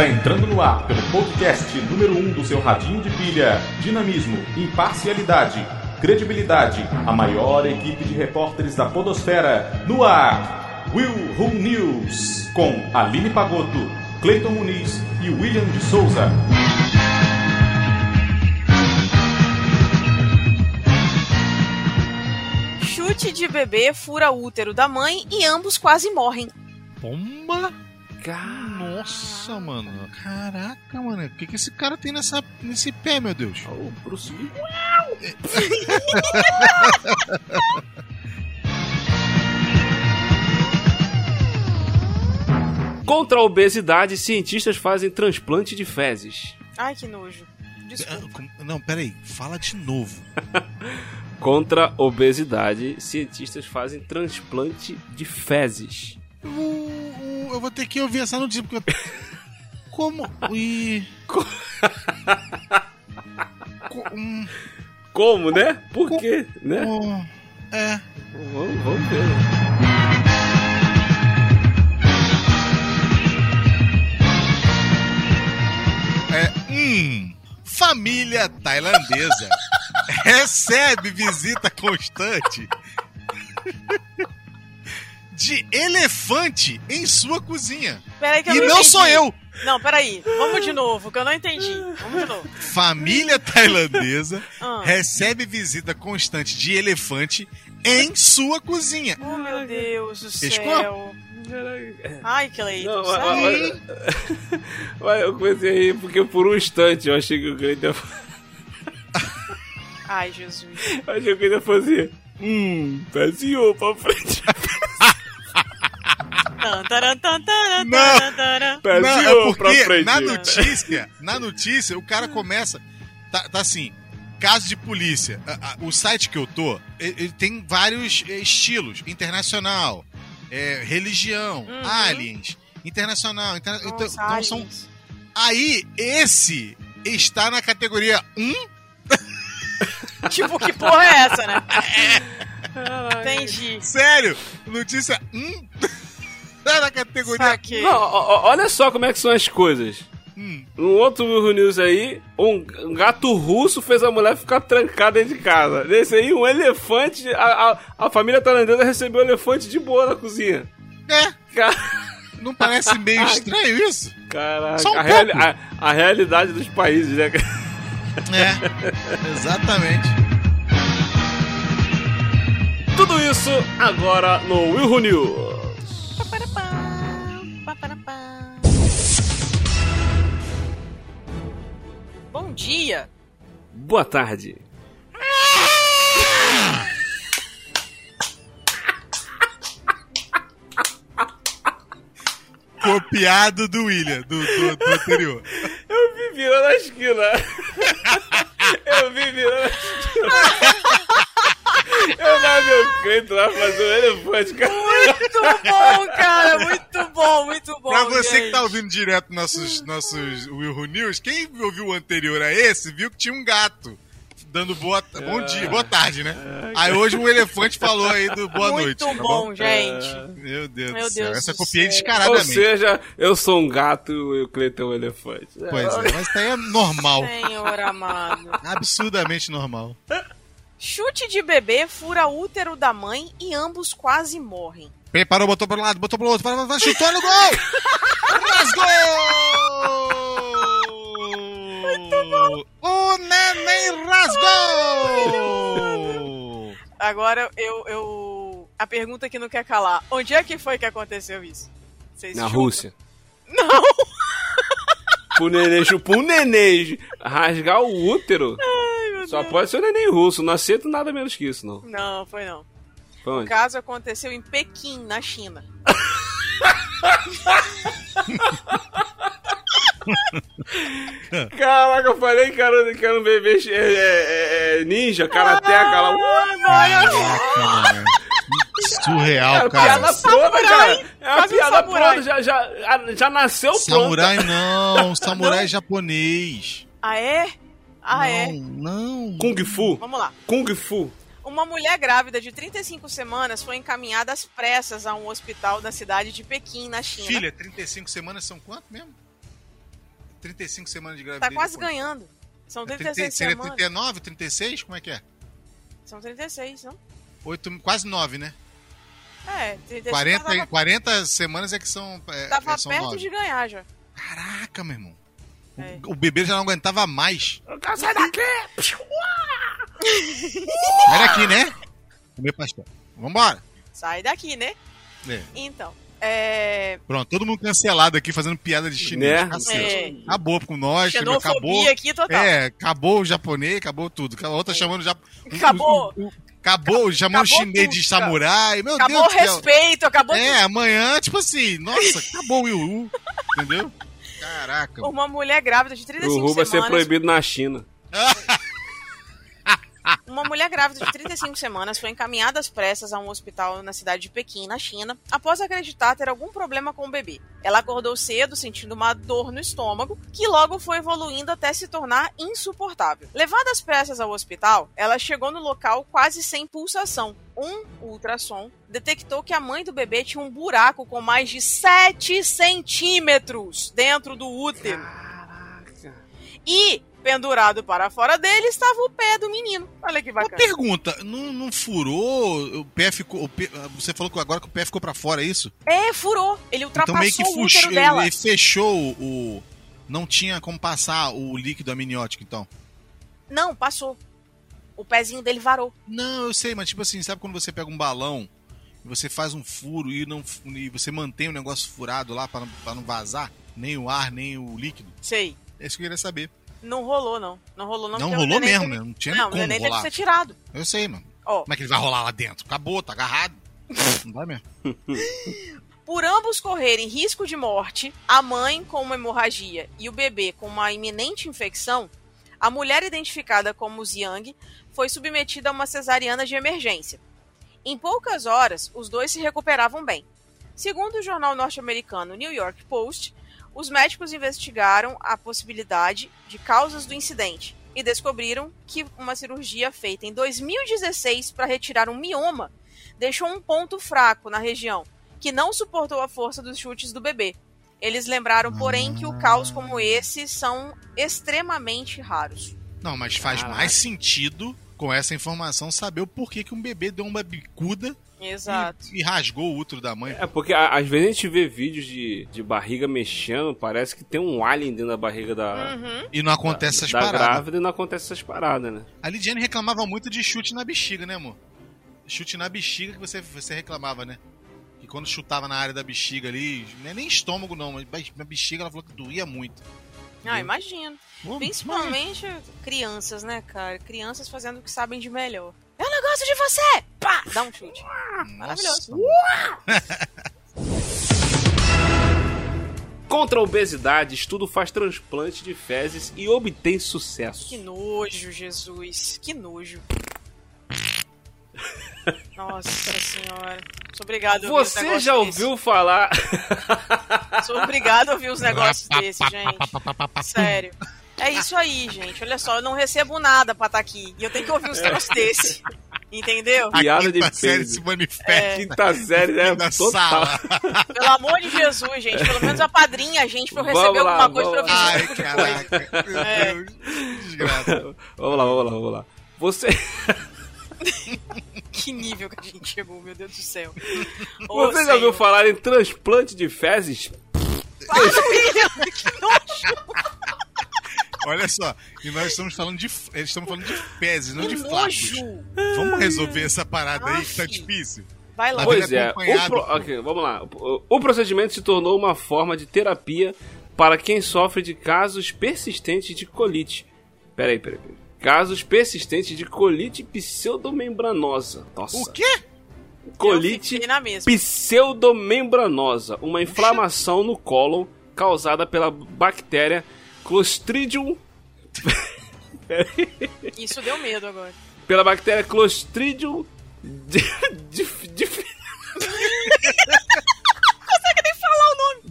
Está entrando no ar pelo podcast número 1 um do seu radinho de pilha. Dinamismo, imparcialidade, credibilidade. A maior equipe de repórteres da Podosfera. No ar, Will Who News. Com Aline Pagotto, Cleiton Muniz e William de Souza. Chute de bebê fura o útero da mãe e ambos quase morrem. Nossa, mano. Caraca, mano. O que, que esse cara tem nessa, nesse pé, meu Deus? O Bruce Lee. Contra a obesidade, cientistas fazem transplante de fezes. Ai, que nojo. Desculpa. Ah, Não, peraí. Fala de novo. Contra a obesidade, cientistas fazem transplante de fezes. O- eu vou ter que ouvir essa notícia, porque... eu- Como... E... Co- hum, Como, né? Por quê? Né? é... Vamos, vamos ver. É, hum, família tailandesa recebe visita constante de elefante em sua cozinha. Peraí que eu E não não sou eu. Não, peraí. Vamos de novo, que eu não entendi. Vamos de novo. Família tailandesa Ah. recebe visita constante de elefante em sua cozinha. Oh, meu Deus do céu. Ai, mas- mas- mas eu comecei a rir porque por um instante eu achei que o Cleiton ia Ai, Jesus. eu achei que o Cleiton ia fazer. Hum, pezinho pra frente. Não. taran. Não, Pezinho é pra porque frente. na notícia, na notícia, o cara começa. Tá, tá assim, caso de polícia. A- a- o site que eu tô, ele, ele tem vários eh, estilos. Internacional, eh, religião, Uhum. aliens, internacional. interna- então, Nossa, então são. aliens. Aí, esse está na categoria 1. Tipo, que porra é essa, né? Entendi. Sério, notícia 1 tá na categoria. Saquei. Não, olha só como é que são as coisas. Hum. No outro Will News aí, um um gato russo fez a mulher ficar trancada dentro de casa. Nesse aí, um elefante. A, a, a família tailandesa recebeu um elefante de boa na cozinha. É, Ca- não parece meio estranho isso? Caraca, um a, reali- a- a realidade dos países, né? É, exatamente. Tudo isso agora no Will News. Dia. Boa tarde. Copiado do William, do, do, do anterior. Eu vi virando a esquina. Eu vi virando a esquina. Eu vai ver o Cleiton lá fazer um elefante, cara. Muito bom, cara. Muito bom, muito bom. Pra você gente. que tá ouvindo direto nossos, nossos Will Who News, quem ouviu o anterior a esse, viu que tinha um gato dando boa, bom dia, boa tarde, né? Aí hoje o elefante falou aí do boa Muito noite. tá bom, gente. Meu Deus Meu do céu. Deus Essa do copiei céu. Ou descaradamente. seja, eu sou um gato e o Cleiton é um elefante. Pois é, mas isso aí é normal. Senhor amado. Absurdamente normal. Chute de bebê fura útero da mãe e ambos quase morrem. Preparou, botou pro lado, botou pro outro, vai, vai, vai, chutou no gol! Rasgou! O neném rasgou! Agora eu, eu. A pergunta que não quer calar. Onde é que foi que aconteceu isso? Vocês Na chutam? Rússia. Não! Pro neném, um neném rasgar o útero. Só pode ser o neném russo. Não aceito nada menos que isso, não. Não, foi não. Foi O onde? caso aconteceu em Pequim, na China. Caraca, eu falei que era, que era um bebê é, é, é, ninja, karateca lá. Caraca, mano. Surreal, Cara, cara. piada pronta, cara. É uma um piada samurai. pronta, já, já, já nasceu pronta. Samurai não, samurai japonês. Ah, é? Ah, não, é? não. Kung Fu. Vamos lá. Kung Fu. Uma mulher grávida de 35 semanas foi encaminhada às pressas a um hospital da cidade de Pequim, na China. Filha, 35 semanas são quanto mesmo? 35 semanas de gravidez. Tá quase depois. ganhando. São É 36 30 seria semanas. 39, 36? Como é que é? São 36, não? Oito, quase 9, né? É, 36 40, tava, e- 40 semanas é que são. É, tava é, são perto 9. de ganhar já. Caraca, meu irmão. O- É. O, bebê já não aguentava mais. Sai daqui! Sai daqui, né? Comer pastel. Vambora. Sai daqui, né? É. Então, é... Pronto, todo mundo cancelado aqui fazendo piada de chinês. Né? Cacete. É. Acabou com nós, entendeu? acabou. Xenofobia aqui total. É, acabou o japonês, acabou tudo. A outra chamando já. Acabou. o- o- acabou chamando acabou chinês tudo, de samurai. Meu acabou o Deus do céu. respeito, acabou É, amanhã, tipo assim, nossa, acabou o Will. Entendeu? Caraca. Uma mulher grávida de 35 O Ru vai ser semanas... proibido na China. Uma mulher grávida de 35 semanas foi encaminhada às pressas a um hospital na cidade de Pequim, na China, após acreditar ter algum problema com o bebê. Ela acordou cedo, sentindo uma dor no estômago, que logo foi evoluindo até se tornar insuportável. Levada às pressas ao hospital, ela chegou no local quase sem pulsação. Um ultrassom detectou que a mãe do bebê tinha um buraco com mais de 7 centímetros dentro do útero. Caraca. E, pendurado para fora dele, estava o pé do menino. Olha que Uma bacana. pergunta, não, não furou? O pé ficou. o pé- você falou que agora que o pé ficou pra fora, é isso? É, furou. Ele ultrapassou então meio que o útero dela. ele fechou o. Não tinha como passar o líquido amniótico, então. Não, passou. O pezinho dele varou. Não, eu sei, mas tipo assim, sabe quando você pega um balão e você faz um furo e, não, e você mantém o negócio furado lá não, pra não vazar? Nem o ar, nem o líquido? Sei. É isso que eu queria saber. Não rolou, não. Não rolou, não. Não, o rolou mesmo, teve-? Não tinha Não, o como neném teve que rolar. ser tirado. Eu sei, mano. Ó, Como é que ele vai rolar lá dentro? Acabou, tá agarrado. Não vai mesmo. por ambos correrem risco de morte, a mãe com uma hemorragia e o bebê com uma iminente infecção, a mulher identificada como Ziang foi submetida a uma cesariana de emergência. Em poucas horas, os dois se recuperavam bem. Segundo o jornal norte-americano New York Post, os médicos investigaram a possibilidade de causas do incidente e descobriram que uma cirurgia feita em 2016 para retirar um mioma deixou um ponto fraco na região, que não suportou a força dos chutes do bebê. Eles lembraram, porém, que o caos como esse são extremamente raros. Não, mas faz Caraca. mais sentido com essa informação saber o porquê que um bebê deu uma bicuda Exato. e, e rasgou o útero da mãe. É porque a- às vezes a gente vê vídeos de, de barriga mexendo, parece que tem um alien dentro da barriga da, Uhum. E não acontece essas da paradas. grávida e não acontece essas paradas, né? A Lidiane reclamava muito de chute na bexiga, né, amor? Chute na bexiga que você, você reclamava, né? Que quando chutava na área da bexiga ali, não é nem estômago não, mas na bexiga ela falou que doía muito. Ah, imagino. Pô, Principalmente crianças, né, cara? Crianças fazendo o que sabem de melhor. Eu não gosto de você! Pá! Dá um chute. Maravilhoso. Contra a obesidade, estudo faz transplante de fezes e obtém sucesso. Que nojo, Jesus. Que nojo. Nossa senhora. Sou obrigado a ouvir Você já desse. ouviu falar? Sou obrigado a ouvir uns negócios desses, gente. Sério. É isso aí, gente. Olha só, eu não recebo nada pra estar aqui. E eu tenho que ouvir uns negócios desse. Entendeu? Piada A de quinta série se manifesta Quinta série, né? na Total. sala. Pelo amor de Jesus, gente. Pelo menos a gente pra eu receber Vamos lá, alguma coisa pra eu lá. Ai, de coisa. caraca. Meu É. Deus. Desgraça. Vamos lá, vamos lá, vamos lá. Você, Que nível que a gente chegou, meu Deus do céu. Ô, você já ouviu falar em transplante de fezes? Para, que nojo. Olha só, e nós estamos falando de. Eles estamos falando de fezes, não Que de flacos. Vamos resolver essa parada aí que tá difícil. Vai lá. Tá Pois é, pro- vamos lá. O, procedimento se tornou uma forma de terapia para quem sofre de casos persistentes de colite. Peraí, peraí, peraí. Casos persistentes de colite pseudomembranosa. Nossa. O quê? Colite pseudomembranosa, uma inflamação no cólon causada pela bactéria Clostridium Isso deu medo agora. pela bactéria Clostridium di- di- di-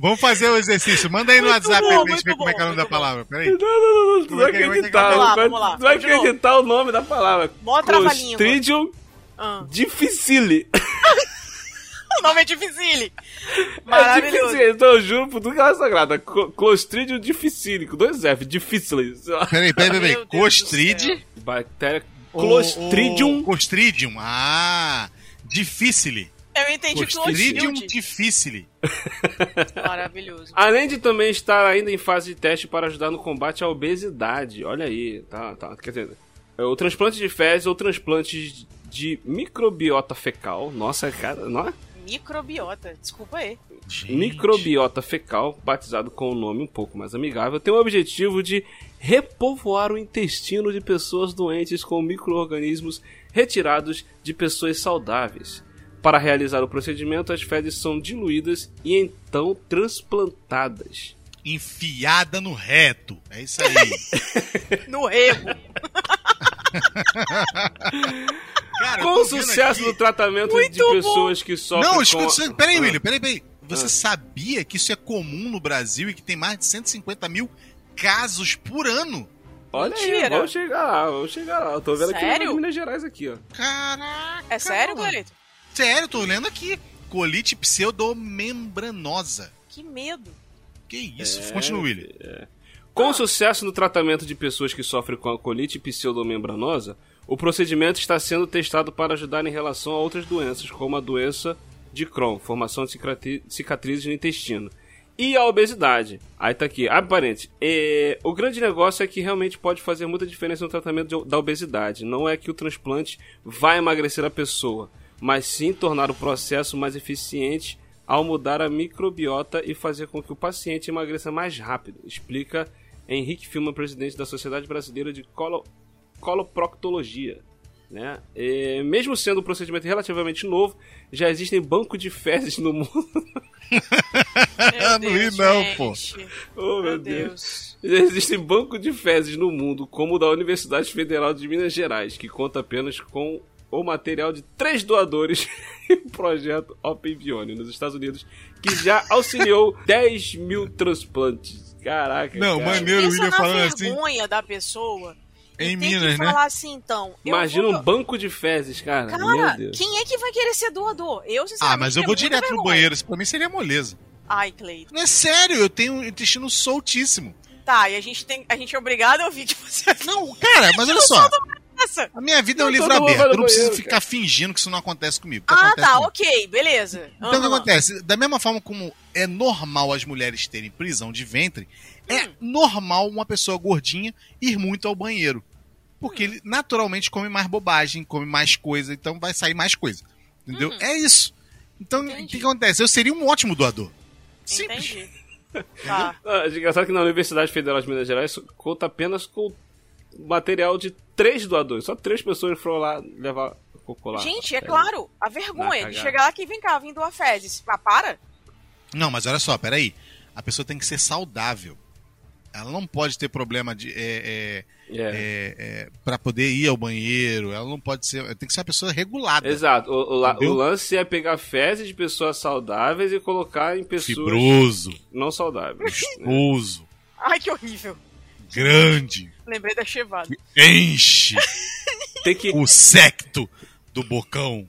Vamos fazer o exercício. Manda aí no Muito WhatsApp bom, pra gente ver como é que é o nome bom, da muito palavra. Peraí. Não, não, não, tu vai é? É acreditar, Vamos lá, vai- vamos lá, tu vai de acreditar o nome da palavra. Mó. Clostridium Ah. difficile. o nome é Difficile. É Maravilhoso. difícil, então eu juro por tudo que ela é sagrada. Clostridium difficile, com dois F, difícil. Peraí, peraí, peraí. Costride. Bactéria Clostridium. ou Clostridium. Ah, difficile. Eu entendi Clostridium Clostridium. difficile. Maravilhoso. Além de também estar ainda em fase de teste para ajudar no combate à obesidade. Olha aí, tá, tá. Quer dizer, é o transplante de fezes ou transplantes de microbiota fecal. Nossa, cara, não é? Microbiota. Desculpa aí. Gente. Microbiota fecal, batizado com um nome um pouco mais amigável, tem o objetivo de repovoar o intestino de pessoas doentes com micro-organismos retirados de pessoas saudáveis. Para realizar o procedimento, as fezes são diluídas e então transplantadas. Enfiada no reto. É isso aí. No rego. Cara, Com o sucesso aqui- do tratamento Muito de pessoas que sofrem Não, com... escuta, isso- peraí, Ah. William, peraí, peraí. Você Ah. sabia que isso é comum no Brasil e que tem mais de 150 mil casos por ano? Olha aí, Mentira. vamos chegar lá, vamos chegar lá. Eu tô vendo aqui Sério? em Minas Gerais aqui, ó. Caraca! É sério, mano. Cleito? Sério, tô lendo aqui. Colite pseudomembranosa. Que medo. Que isso? É, Continua, William. Com o sucesso no tratamento de pessoas que sofrem com a colite pseudomembranosa, o procedimento está sendo testado para ajudar em relação a outras doenças, como a doença de Crohn, formação de cicatri- cicatrizes no intestino, e a obesidade. Aí tá aqui, abre parênteses. É, o grande negócio é que realmente pode fazer muita diferença no tratamento de- da obesidade. Não é que o transplante vai emagrecer a pessoa, mas sim tornar o processo mais eficiente ao mudar a microbiota e fazer com que o paciente emagreça mais rápido, explica Henrique Filma, presidente da Sociedade Brasileira de Colo Coloproctologia. Né? É, mesmo sendo um procedimento relativamente novo, já existem bancos de fezes no mundo. Meu Não ri Deus, não, gente. pô. oh, Meu Deus. Já existem bancos de fezes no mundo, como o da Universidade Federal de Minas Gerais, que conta apenas com o material de três doadores e o projeto Open Bione nos Estados Unidos, que já auxiliou 10 mil transplantes. Caraca, Não, cara. maneiro. o William na falando assim. vergonha da pessoa. Em tem Minas, que né? falar assim, então. Imagina vou- um banco de fezes, cara. Meu Cara, Deus. quem é que vai querer ser doador? Eu, sinceramente, Ah, mas eu vou direto no vergonha. banheiro. Isso pra mim seria moleza. Ai, Cleito. Não é sério, eu tenho um intestino soltíssimo. Tá, e a gente, tem, a gente é obrigado a ouvir que você Não, cara, mas olha só. A minha vida é um livro aberto. no Eu não preciso banheiro, ficar fingindo que isso não acontece comigo. Ah, acontece tá, comigo. ok, beleza. Então o que Aham. acontece? Da mesma forma como é normal as mulheres terem prisão de ventre, é Hum. normal uma pessoa gordinha ir muito ao banheiro. Porque ele naturalmente come mais bobagem, come mais coisa, então vai sair mais coisa. Entendeu? É isso. Então, o que, Hum. Que acontece? Eu seria um ótimo doador. Simples. Entendi. Tá. Ah, é engraçado que na Universidade Federal de Minas Gerais isso conta apenas com material de três doadores. Só três pessoas foram lá levar cocô lá. Gente, é É. claro, a vergonha de chegar lá aqui, vem cá, vim doar fezes. Ah, para? Não, mas olha só, peraí. A pessoa tem que ser saudável. Ela não pode ter problema de. É, É. é, é, é, para poder ir ao banheiro. Ela não pode ser. Tem que ser uma pessoa regulada. Exato. O, o o lance é pegar fezes de pessoas saudáveis e colocar em pessoas Fibroso, não saudáveis. né? gostoso, Ai, que horrível. grande, Lembrei da chevada. enche Tem que. o secto do bocão.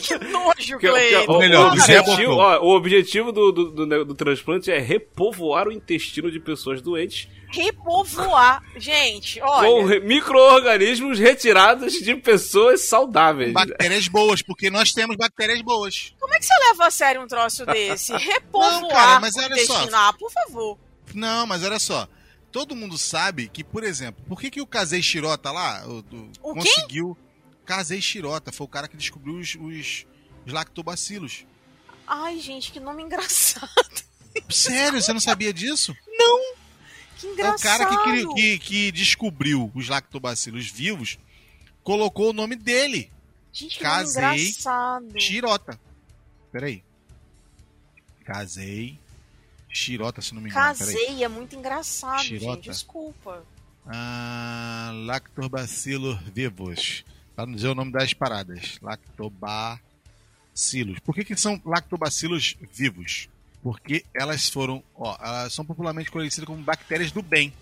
Que nojo, que- Cleiton. o, Melhor, o objetivo, Bocão. ó, o objetivo do, do, do- do transplante é repovoar o intestino de pessoas doentes Repovoar. Gente, com olha. re- micro-organismos retirados de pessoas saudáveis. Bactérias boas, porque nós temos bactérias boas. Como é que você leva a sério um troço desse? Repovoar Não, cara, mas o olha só. intestino. Ah, por favor. Não, mas olha só. Todo mundo sabe que, por exemplo, por que, que o Casei Shirota lá o, O quê? conseguiu. Casei Shirota foi o cara que descobriu os, os, os lactobacilos. Ai, gente, que nome engraçado. Sério, você não sabia disso? Que É o engraçado. cara que, que, que descobriu os lactobacilos vivos, colocou o nome dele, Gente, que Casei. nome engraçado. Shirota. Peraí. Casei Shirota, se não me engano. Casei, é muito engraçado, Xirota. gente. Desculpa. Ah, lactobacilos vivos. Pra não dizer o nome das paradas. Lactobacilos. Por que, que são lactobacilos vivos? Porque elas foram, ó, elas são popularmente conhecidas como bactérias do bem.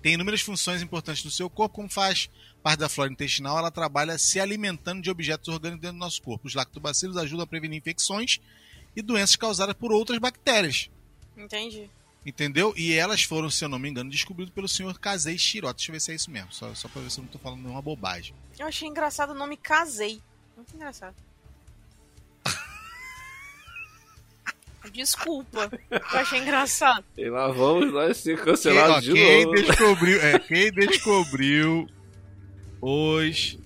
tem inúmeras funções importantes no seu corpo, como faz parte da flora intestinal, ela trabalha se alimentando de objetos orgânicos dentro do nosso corpo. Os lactobacilos ajudam a prevenir infecções e doenças causadas por outras bactérias. Entendi. Entendeu? E elas foram, se eu não me engano, descobridas pelo senhor Casei Shirota. Deixa eu ver se é isso mesmo, só, só pra ver se eu não tô falando nenhuma bobagem. Eu achei engraçado o nome Casei. Muito engraçado. Desculpa. Eu achei engraçado. E lá vamos nós ser cancelados de quem novo. descobriu, é, quem descobriu os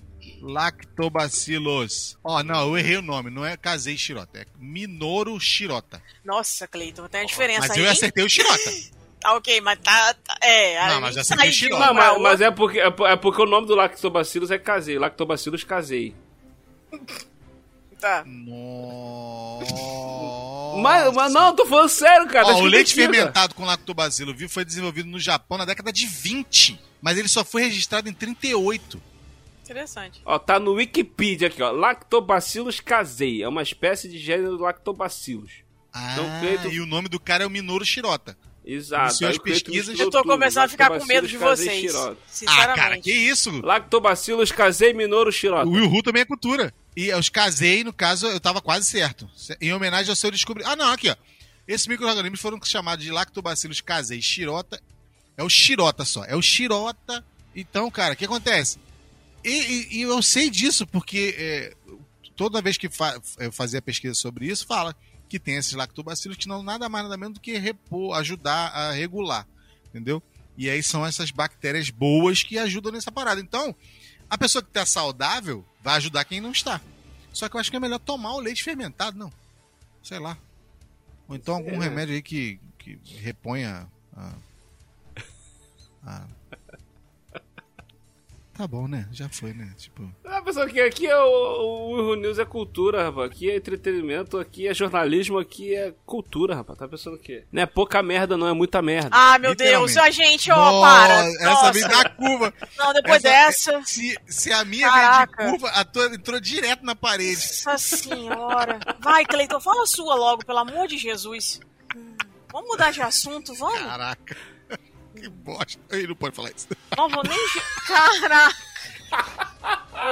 lactobacilos? Ó, não, eu errei o nome, não é Casei Shirota, é Minoru Shirota. Nossa, Cleiton, tem uma diferença Mas aí. eu hein? acertei o Shirota. Tá ok, mas tá. tá- é, Não, a mas acertei de Xirota. Não, mas, mas é, porque, é é porque o nome do lactobacilos é casei. Lactobacilos casei. Tá. Nossa. Mas, mas não, tô falando sério, cara. Ó, o leite fermentado com lactobacilo vivo foi desenvolvido no Japão na década de 20, mas ele só foi registrado em 38. Interessante. Ó, tá no Wikipedia aqui, ó. Lactobacillus casei. É uma espécie de gênero lactobacilos. Ah, Então, Cleiton- e o nome do cara é o Minoru Shirota. Exato. Aí pesquisas- Eu tô começando a ficar com medo de Lactobacillus vocês. Ah, Sinceramente. cara, que isso? Lactobacillus casei Minoru Shirota. O Will Hu também é cultura. E os casei, no caso, eu tava quase certo. Em homenagem ao seu descobrimento. Ah, não, aqui, ó. Esses micro-organismos foram chamados de lactobacillus casei Shirota. É o Shirota só. É o Shirota. Então, cara, o que acontece? E, e- e eu sei disso porque é, toda vez que fa eu fazia pesquisa sobre isso, fala que tem esses lactobacilos que não nada mais nada menos do que repor, ajudar a regular, entendeu? E aí são essas bactérias boas que ajudam nessa parada. Então, a pessoa que tá saudável vai ajudar quem não está. Só que eu acho que é melhor tomar o leite fermentado, não. Sei lá. Ou então algum É. remédio aí que, que reponha a, a- Tá bom, né? Já foi, né? Tipo. Ah, pessoal, aqui, aqui é o, o Erro News é cultura, rapaz. Aqui é entretenimento, aqui é jornalismo, aqui é cultura, rapaz. Tá pensando o quê? Não é pouca merda, não é muita merda. Ah, meu Deus, a gente, ó, Nossa, para. Essa Nossa. dá curva. Não, depois Essa- dessa. Se, se a minha Caraca. veio de curva, a tua entrou direto na parede. Nossa senhora. Vai, Cleiton, fala a sua logo, pelo amor de Jesus. Vamos mudar de assunto, vamos? Caraca. Que bosta. Ele não pode falar isso. Não vou nem. Caraca!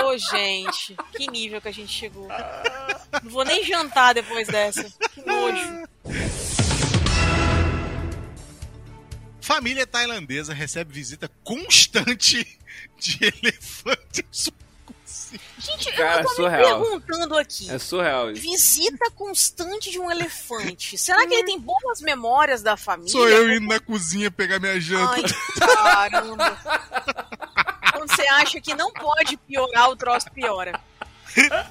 Ô, gente, que nível que a gente chegou. Não vou nem jantar depois dessa. Que nojo. Família tailandesa recebe visita constante de elefantes. Gente, Cara, eu tô me surreal. perguntando aqui. É surreal isso. Visita constante de um elefante. Será que ele tem boas memórias da família? Sou eu indo na cozinha pegar minha janta. Ai, caramba. Quando você acha que não pode piorar, o troço piora.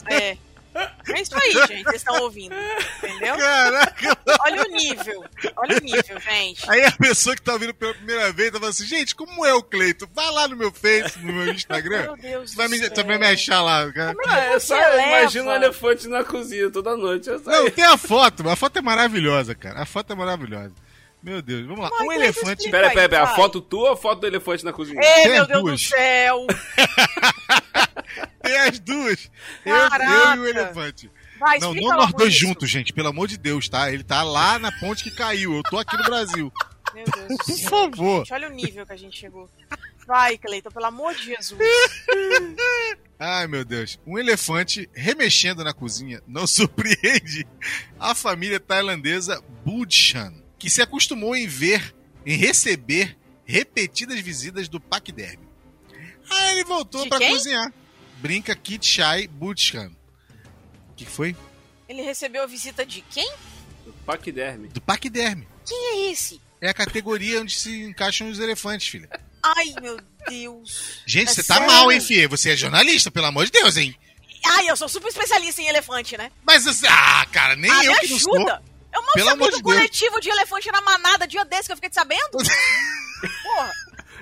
É. É isso aí, gente. Vocês estão ouvindo. Entendeu? Caraca. Olha o nível. Olha o nível, gente. Aí a pessoa que tá ouvindo pela primeira vez tá falando assim, gente, como é o Cleito? Vai lá no meu Face, no meu Instagram. Meu Deus Você vai do me, vai me achar lá, cara. Ah, é só imagina um elefante na cozinha toda noite. É Não, tem a foto. A foto é maravilhosa, cara. A foto é maravilhosa. Meu Deus, vamos lá. Mas Um elefante. Pera, pera, pera. A foto tua ou a foto do elefante na cozinha? Ei, meu Deus duas. do céu. Tem as duas. Eu, eu e o elefante. Vai, Não, explica não logo nós dois juntos, gente. Pelo amor de Deus, tá? Ele tá lá na ponte que caiu. Eu tô aqui no Brasil. Meu Deus Por favor. Gente, olha o nível que a gente chegou. Vai, Cleiton, pelo amor de Jesus. Ai, meu Deus. Um elefante remexendo na cozinha não surpreende a família tailandesa Budchan, que se acostumou em ver, em receber repetidas visitas do paquiderme. Aí ele voltou quem? cozinhar. Brinca Kit Shai Budchan. O que foi? Ele recebeu a visita de quem? Paquiderme. Do paquiderme. Quem é esse? É a categoria onde se encaixam os elefantes, filha. Ai, meu Deus. Gente, É você tá sério? mal, hein, filha? Você é jornalista, pelo amor de Deus, hein? Ai, eu sou super especialista em elefante, né? Mas, você- ah, cara, nem ah, eu me que não sou. ajuda. Eu mal Pelo sabia amor do de Deus. coletivo de elefante na manada dia desse que eu fiquei sabendo. Porra,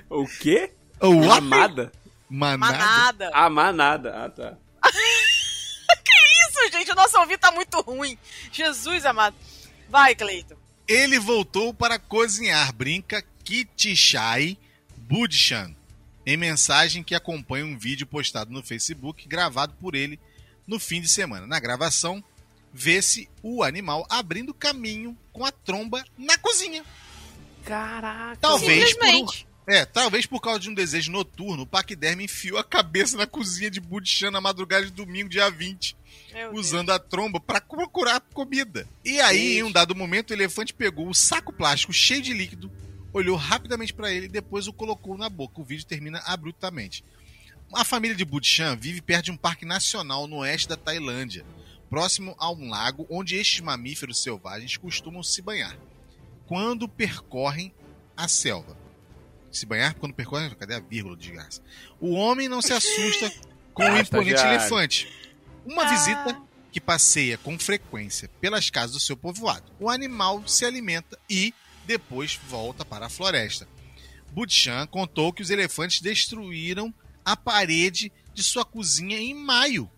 O quê? O? Amada? Manada. manada. A manada. Ah, tá. Isso, gente, o nosso ouvido tá muito ruim. Jesus amado. Vai, Cleito. Ele voltou para cozinhar, brinca Kitishai Budchan, em mensagem que acompanha um vídeo postado no Facebook gravado por ele no fim de semana. Na gravação, vê-se o animal abrindo caminho com a tromba na cozinha. Caraca. Talvez por, um. É, talvez por causa de um desejo noturno, o Paquiderme enfiou a cabeça na cozinha de Budichan na madrugada de domingo, dia 20, Meu usando a tromba para procurar comida. E aí, em um dado momento, o elefante pegou o saco plástico cheio de líquido, olhou rapidamente para ele e depois o colocou na boca. O vídeo termina abruptamente. A família de Budichan vive perto de um parque nacional no oeste da Tailândia, próximo a um lago onde estes mamíferos selvagens costumam se banhar quando percorrem a selva. Se banhar quando percorrem. Cadê a vírgula de graça? O homem não se assusta com o Ah, imponente elefante. Uma Ah. visita que passeia com frequência pelas casas do seu povoado. O animal se alimenta e depois volta para a floresta. Butchan contou que os elefantes destruíram a parede de sua cozinha em maio.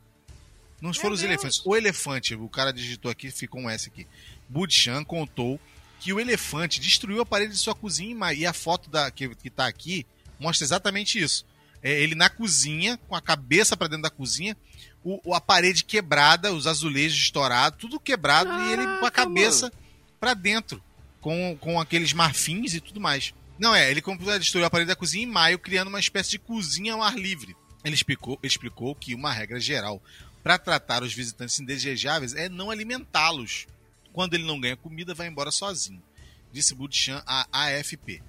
Não Meu foram os Deus. elefantes. O elefante, o cara digitou aqui, ficou um S aqui. Butchan contou que o elefante destruiu a parede de sua cozinha em maio. E a foto da, que, que tá aqui mostra exatamente isso. É, ele na cozinha, com a cabeça para dentro da cozinha, o, a parede quebrada, os azulejos estourados, tudo quebrado, e ele com a cabeça para dentro, com, com aqueles marfins e tudo mais. Não é, ele destruiu a parede da cozinha em maio, criando uma espécie de cozinha ao ar livre. Ele explicou, explicou que uma regra geral para tratar os visitantes indesejáveis é não alimentá-los. Quando ele não ganha comida, vai embora sozinho. Disse Butchan à AFP.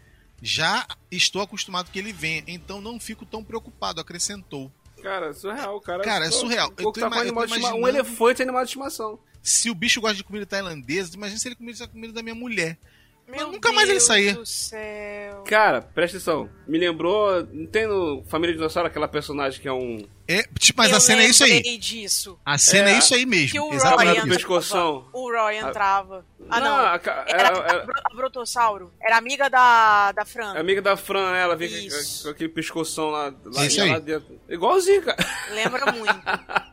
Já estou acostumado que ele venha, então não fico tão preocupado, acrescentou. Cara, é surreal, cara. Cara, é surreal. o Eu tô tá ima- eu tô estima- Um imaginando- elefante é animal de estimação. Se o bicho gosta de comida tailandesa, imagina se ele comesse a comida da minha mulher. Meu nunca mais ele Deus saía. do céu. Cara, presta atenção. Me lembrou. Não tem no Família Dinossauro aquela personagem que é um. É, tipo, mas Eu a cena é isso aí. lembrei disso. A cena é, É, isso aí Que mesmo. o Exatamente Roy pescoção. O Roy entrava. Ah, não. a ca- Era, era- era- a a Brotossauro. Era amiga da, da Fran. é amiga da Fran, ela vem com- com aquele pescoção lá, lá, Isso aí. lá dentro. Igualzinho, cara. Lembra muito.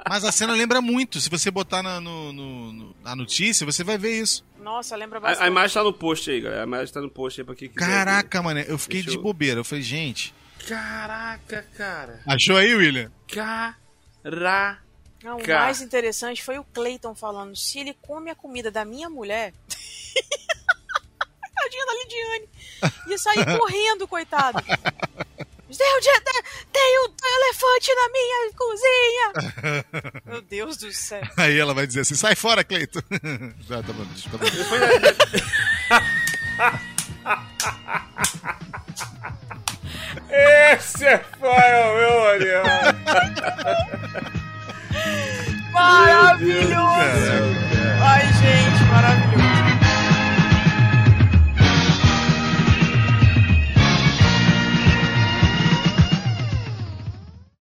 Mas a cena lembra muito. Se você botar na, no- no- na notícia, você vai ver isso. Nossa, lembra A, bastante. a imagem tá no post aí, galera. A imagem tá no post aí pra quem quiser. ver. Caraca, mano, eu fiquei Deixa de eu- bobeira. Eu falei, gente. Caraca, cara. Achou aí, William? Caraca. Não, o mais interessante foi o Clayton falando: se ele come a comida da minha mulher. Tadinha da Lidiane. Ia sair correndo, coitado. Deus, é? tem um elefante na minha cozinha! Meu Deus do céu. Aí ela vai dizer assim: sai fora, Cleito. Já tá bom, tá bom. É- Esse é foi o meu olhar. Maravilhoso! Ai, gente, maravilhoso.